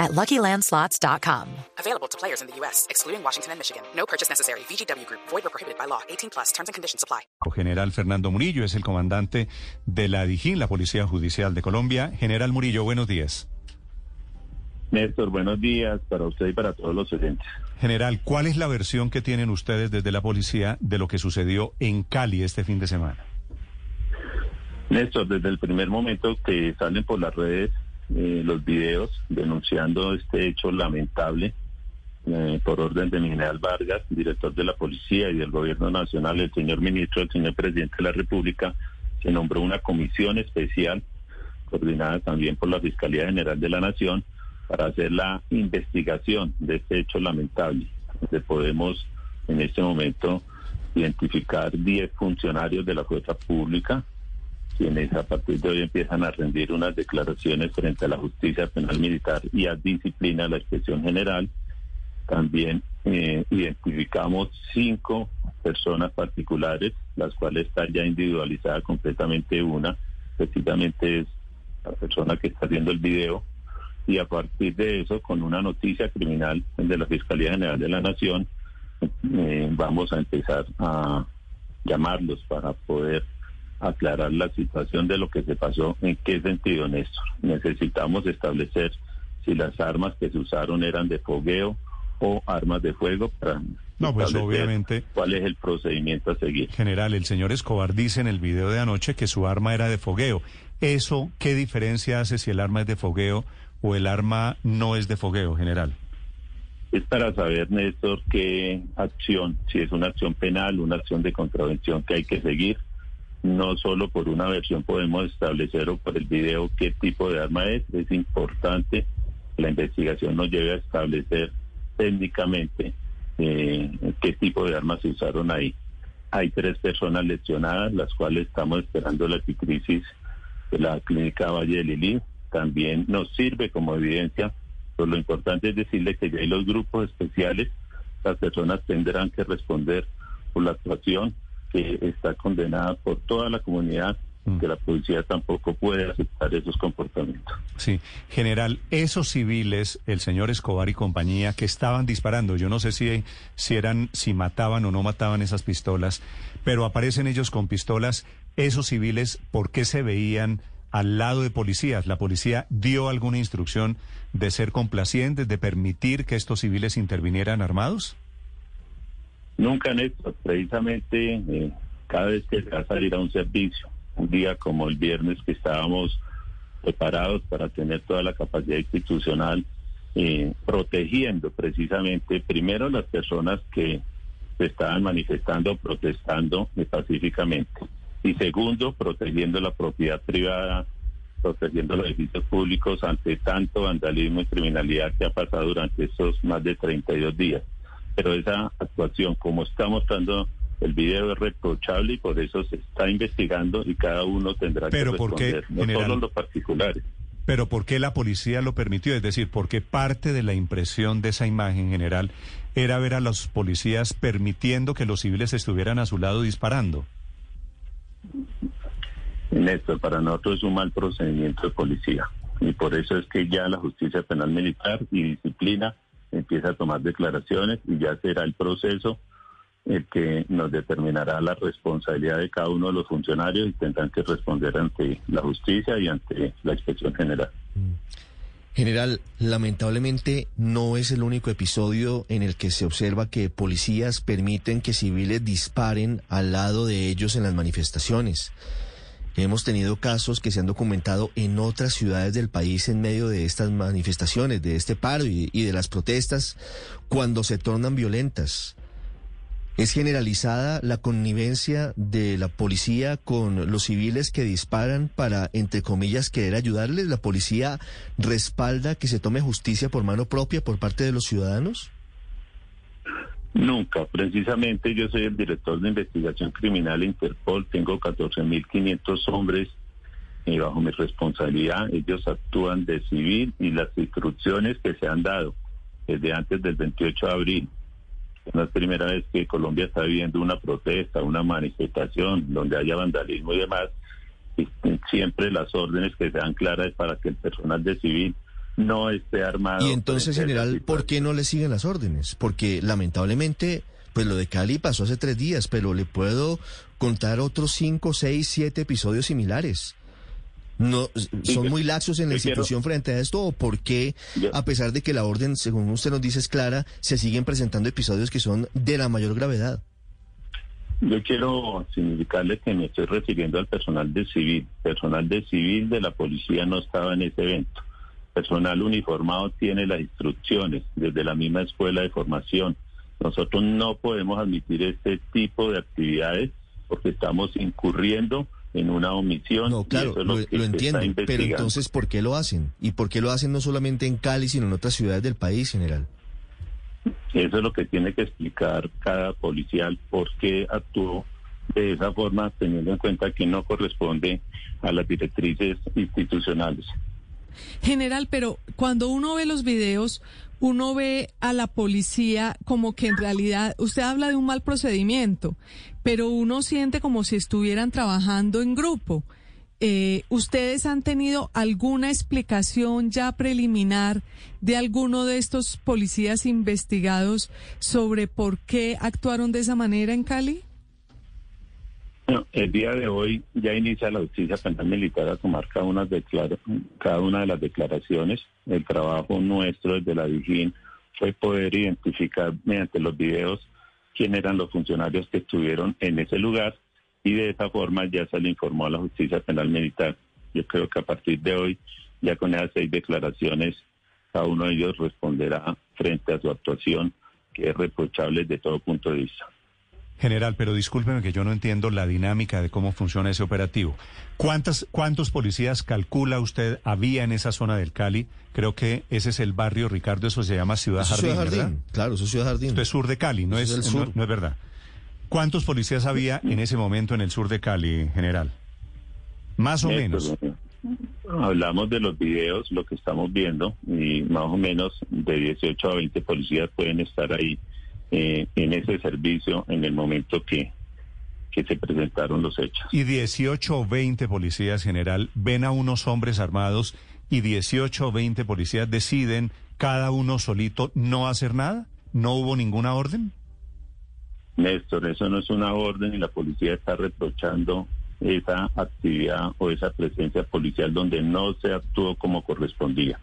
at LuckyLandSlots.com. Available to players in the U.S., excluding Washington and Michigan. No purchase necessary. VGW Group. Void or prohibited by law. 18 plus. Terms and conditions apply. General Fernando Murillo es el comandante de la DIJÍN, la Policía Judicial de Colombia. General Murillo, buenos días. Néstor, buenos días para usted y para todos los oyentes. General, ¿cuál es la versión que tienen ustedes desde la policía de lo que sucedió en Cali este fin de semana? Néstor, desde el primer momento que salen por las redes eh, los videos denunciando este hecho lamentable eh, por orden de General Vargas, director de la policía y del gobierno nacional, el señor ministro, el señor presidente de la República, se nombró una comisión especial coordinada también por la Fiscalía General de la Nación para hacer la investigación de este hecho lamentable, donde podemos en este momento identificar 10 funcionarios de la fuerza pública, quienes a partir de hoy empiezan a rendir unas declaraciones frente a la justicia penal militar y a disciplina de la inspección general. También eh, identificamos cinco personas particulares, las cuales están ya individualizadas completamente una, precisamente es la persona que está haciendo el video, y a partir de eso, con una noticia criminal de la Fiscalía General de la Nación, eh, vamos a empezar a llamarlos para poder aclarar la situación de lo que se pasó, en qué sentido, Néstor. Necesitamos establecer si las armas que se usaron eran de fogueo o armas de fuego para no, pues obviamente. ¿Cuál es el procedimiento a seguir? General, el señor Escobar dice en el video de anoche que su arma era de fogueo. ¿Eso qué diferencia hace si el arma es de fogueo o el arma no es de fogueo, general? Es para saber, Néstor, qué acción, si es una acción penal, una acción de contravención que hay que seguir. No solo por una versión podemos establecer o por el video qué tipo de arma es. Es importante que la investigación nos lleve a establecer técnicamente eh, qué tipo de armas se usaron ahí. Hay tres personas lesionadas, las cuales estamos esperando la crisis de la clínica Valle de Lili. También nos sirve como evidencia, pero lo importante es decirle que ya hay los grupos especiales, las personas tendrán que responder por la actuación que está condenada por toda la comunidad mm. que la policía tampoco puede aceptar esos comportamientos. Sí, general, esos civiles, el señor Escobar y compañía, que estaban disparando, yo no sé si, si eran, si mataban o no mataban esas pistolas, pero aparecen ellos con pistolas, esos civiles, ¿por qué se veían al lado de policías? ¿La policía dio alguna instrucción de ser complacientes, de permitir que estos civiles intervinieran armados? Nunca, Néstor, precisamente eh, cada vez que va a salir a un servicio, un día como el viernes que estábamos preparados para tener toda la capacidad institucional, eh, protegiendo precisamente primero las personas que se estaban manifestando, protestando pacíficamente, y segundo, protegiendo la propiedad privada, protegiendo los edificios públicos ante tanto vandalismo y criminalidad que ha pasado durante estos más de 32 días pero esa actuación, como está mostrando el video, es reprochable y por eso se está investigando y cada uno tendrá que responder, no solo los particulares. Pero ¿por qué la policía lo permitió? Es decir, porque parte de la impresión de esa imagen general era ver a los policías permitiendo que los civiles estuvieran a su lado disparando. Néstor, para nosotros es un mal procedimiento de policía y por eso es que ya la justicia penal militar y disciplina empieza a tomar declaraciones y ya será el proceso el que nos determinará la responsabilidad de cada uno de los funcionarios y tendrán que responder ante la justicia y ante la inspección general. Mm. General, lamentablemente no es el único episodio en el que se observa que policías permiten que civiles disparen al lado de ellos en las manifestaciones. Hemos tenido casos que se han documentado en otras ciudades del país en medio de estas manifestaciones, de este paro y, de las protestas, cuando se tornan violentas. ¿Es generalizada la connivencia de la policía con los civiles que disparan para, entre comillas, querer ayudarles? ¿La policía respalda que se tome justicia por mano propia por parte de los ciudadanos? Nunca. Precisamente yo soy el director de investigación criminal Interpol. Tengo 14.500 hombres y eh, bajo mi responsabilidad. Ellos actúan de civil y las instrucciones que se han dado desde antes del 28 de abril. No es primera vez que Colombia está viviendo una protesta, una manifestación donde haya vandalismo y demás. Y siempre las órdenes que sean claras para que el personal de civil no esté armado. Y entonces, general, ¿por qué no le siguen las órdenes? Porque lamentablemente, pues lo de Cali pasó hace tres días, pero le puedo contar otros cinco, seis, siete episodios similares. No, ¿Son muy laxos en la institución frente a esto o por qué, a pesar de que la orden, según usted nos dice, es clara, se siguen presentando episodios que son de la mayor gravedad? Yo quiero significarle que me estoy refiriendo al personal de civil. Personal de civil de la policía no estaba en ese evento personal uniformado tiene las instrucciones desde la misma escuela de formación. Nosotros no podemos admitir este tipo de actividades porque estamos incurriendo en una omisión. No, claro, lo, entiendo, pero entonces, ¿por qué lo hacen? ¿Y por qué lo hacen no solamente en Cali, sino en otras ciudades del país, general? Eso es lo que tiene que explicar cada policial, por qué actuó de esa forma, teniendo en cuenta que no corresponde a las directrices institucionales. General, pero cuando uno ve los videos, uno ve a la policía como que en realidad, usted habla de un mal procedimiento, pero uno siente como si estuvieran trabajando en grupo. Eh, ¿Ustedes han tenido alguna explicación ya preliminar de alguno de estos policías investigados sobre por qué actuaron de esa manera en Cali? El día de hoy ya inicia la justicia penal militar a tomar cada una, cada una de las declaraciones. El trabajo nuestro desde la Vigín fue poder identificar mediante los videos quién eran los funcionarios que estuvieron en ese lugar y de esa forma ya se le informó a la justicia penal militar. Yo creo que a partir de hoy, ya con esas seis declaraciones, cada uno de ellos responderá frente a su actuación, que es reprochable de todo punto de vista. General, pero discúlpeme que yo no entiendo la dinámica de cómo funciona ese operativo. ¿Cuántas, ¿Cuántos policías calcula usted había en esa zona del Cali? Creo que ese es el barrio, Ricardo, eso se llama Ciudad Jardín, ¿verdad? Claro, eso es Ciudad Jardín. Esto es sur de Cali, no, es, sur. No, es verdad. ¿Cuántos policías había en ese momento en el sur de Cali, general? Más o menos. Hablamos de los videos, lo que estamos viendo, y más o menos de 18 a 20 policías pueden estar ahí eh, en ese servicio en el momento que, que se presentaron los hechos. Y 18 o 20 policías, general, ven a unos hombres armados y 18 o 20 policías deciden cada uno solito no hacer nada. ¿No hubo ninguna orden? Néstor, eso no es una orden y la policía está reprochando esa actividad o esa presencia policial donde no se actuó como correspondía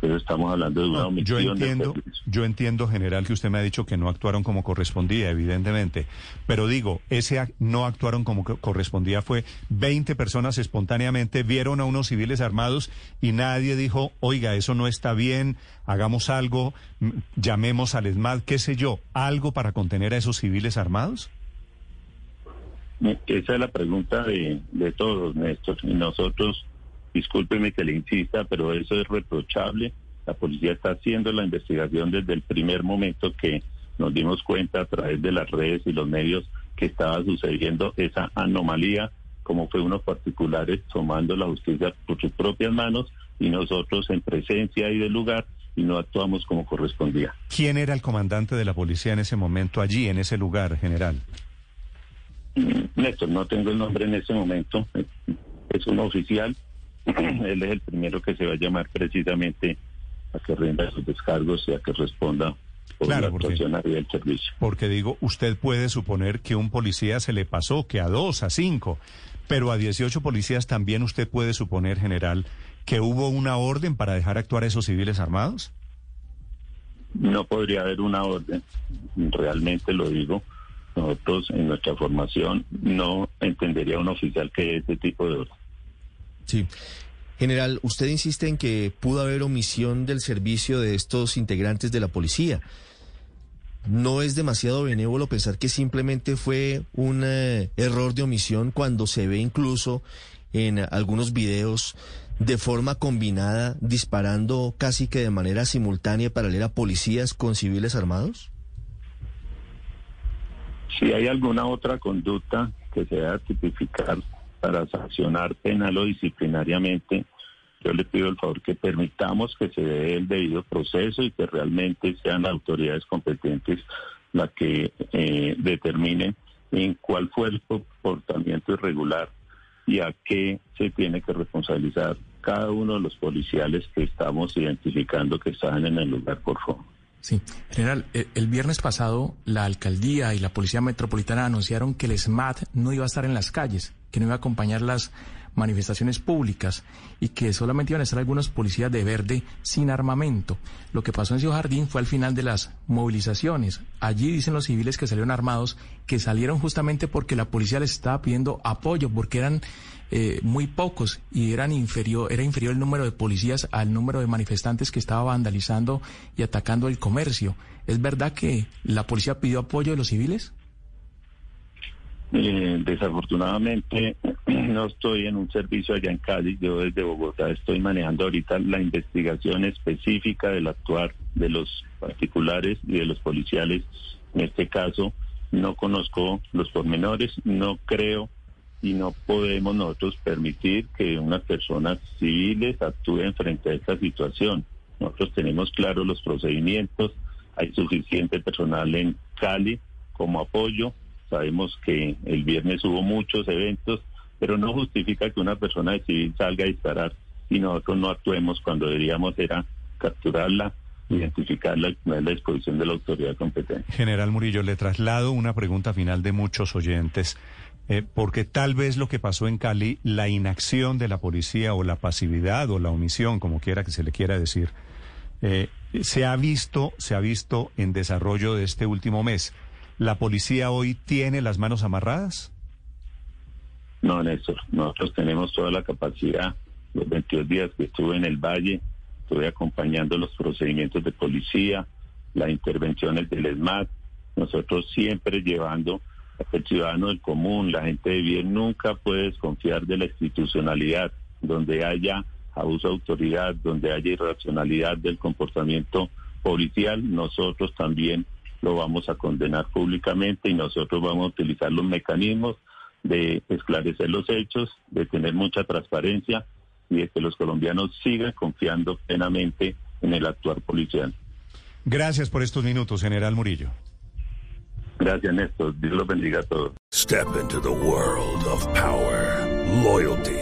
estamos hablando de una omisión. Yo entiendo, yo entiendo, general, que usted me ha dicho que no actuaron como correspondía, evidentemente. Pero digo, ese no actuaron como correspondía fue 20 personas espontáneamente vieron a unos civiles armados y nadie dijo, oiga, eso no está bien, hagamos algo, llamemos al ESMAD, qué sé yo, algo para contener a esos civiles armados. Esa es la pregunta de, de todos, Néstor. Y nosotros Discúlpeme que le insista, pero eso es reprochable. La policía está haciendo la investigación desde el primer momento que nos dimos cuenta a través de las redes y los medios que estaba sucediendo esa anomalía, como fue unos particulares tomando la justicia por sus propias manos y nosotros en presencia y del lugar y no actuamos como correspondía. ¿Quién era el comandante de la policía en ese momento allí, en ese lugar, general? Mm, Néstor, no tengo el nombre en ese momento. Es un oficial él es el primero que se va a llamar precisamente a que rinda sus descargos y a que responda por la actuación del servicio. Porque digo, usted puede suponer que un policía se le pasó, que a dos, a cinco, pero a 18 policías también usted puede suponer, general, que hubo una orden para dejar actuar a esos civiles armados. No podría haber una orden, realmente lo digo. Nosotros en nuestra formación no entendería un oficial que ese tipo de orden. Sí. General, usted insiste en que pudo haber omisión del servicio de estos integrantes de la policía. ¿No es demasiado benévolo pensar que simplemente fue un eh, error de omisión cuando se ve incluso en algunos videos de forma combinada disparando casi que de manera simultánea y paralela policías con civiles armados? Si hay alguna otra conducta que se deba tipificar para sancionar penal o disciplinariamente, yo le pido el favor que permitamos que se dé el debido proceso y que realmente sean las autoridades competentes las que eh, determinen en cuál fue el comportamiento irregular y a qué se tiene que responsabilizar cada uno de los policiales que estamos identificando que estaban en el lugar, por favor. Sí, general, eh, el viernes pasado la alcaldía y la policía metropolitana anunciaron que el SMAT no iba a estar en las calles, que no iba a acompañar las manifestaciones públicas y que solamente iban a estar algunos policías de verde sin armamento. Lo que pasó en Ciudad Jardín fue al final de las movilizaciones. Allí dicen los civiles que salieron armados, que salieron justamente porque la policía les estaba pidiendo apoyo, porque eran eh, muy pocos y eran inferior, era inferior el número de policías al número de manifestantes que estaba vandalizando y atacando el comercio. ¿Es verdad que la policía pidió apoyo de los civiles? Eh, desafortunadamente no estoy en un servicio allá en Cali, yo desde Bogotá estoy manejando ahorita la investigación específica del actuar de los particulares y de los policiales. En este caso no conozco los pormenores, no creo y no podemos nosotros permitir que unas personas civiles actúen frente a esta situación. Nosotros tenemos claros los procedimientos, hay suficiente personal en Cali como apoyo Sabemos que el viernes hubo muchos eventos, pero no justifica que una persona de civil salga a disparar y nosotros no actuemos cuando deberíamos era capturarla, identificarla y poner a la disposición de la autoridad competente. General Murillo, le traslado una pregunta final de muchos oyentes. Eh, porque tal vez lo que pasó en Cali, la inacción de la policía o la pasividad o la omisión, como quiera que se le quiera decir, eh, se ha visto, se ha visto en desarrollo de este último mes. ¿La policía hoy tiene las manos amarradas? No, Néstor. Nosotros tenemos toda la capacidad. Los 22 días que estuve en el Valle, estuve acompañando los procedimientos de policía, las intervenciones del ESMAD. Nosotros siempre llevando el ciudadano del común, la gente de bien, nunca puede desconfiar de la institucionalidad, donde haya abuso de autoridad, donde haya irracionalidad del comportamiento policial, nosotros también lo vamos a condenar públicamente y nosotros vamos a utilizar los mecanismos de esclarecer los hechos, de tener mucha transparencia y de que los colombianos sigan confiando plenamente en el actuar policial. Gracias por estos minutos, general Murillo. Gracias, Néstor. Dios los bendiga a todos. Step into the world of power, loyalty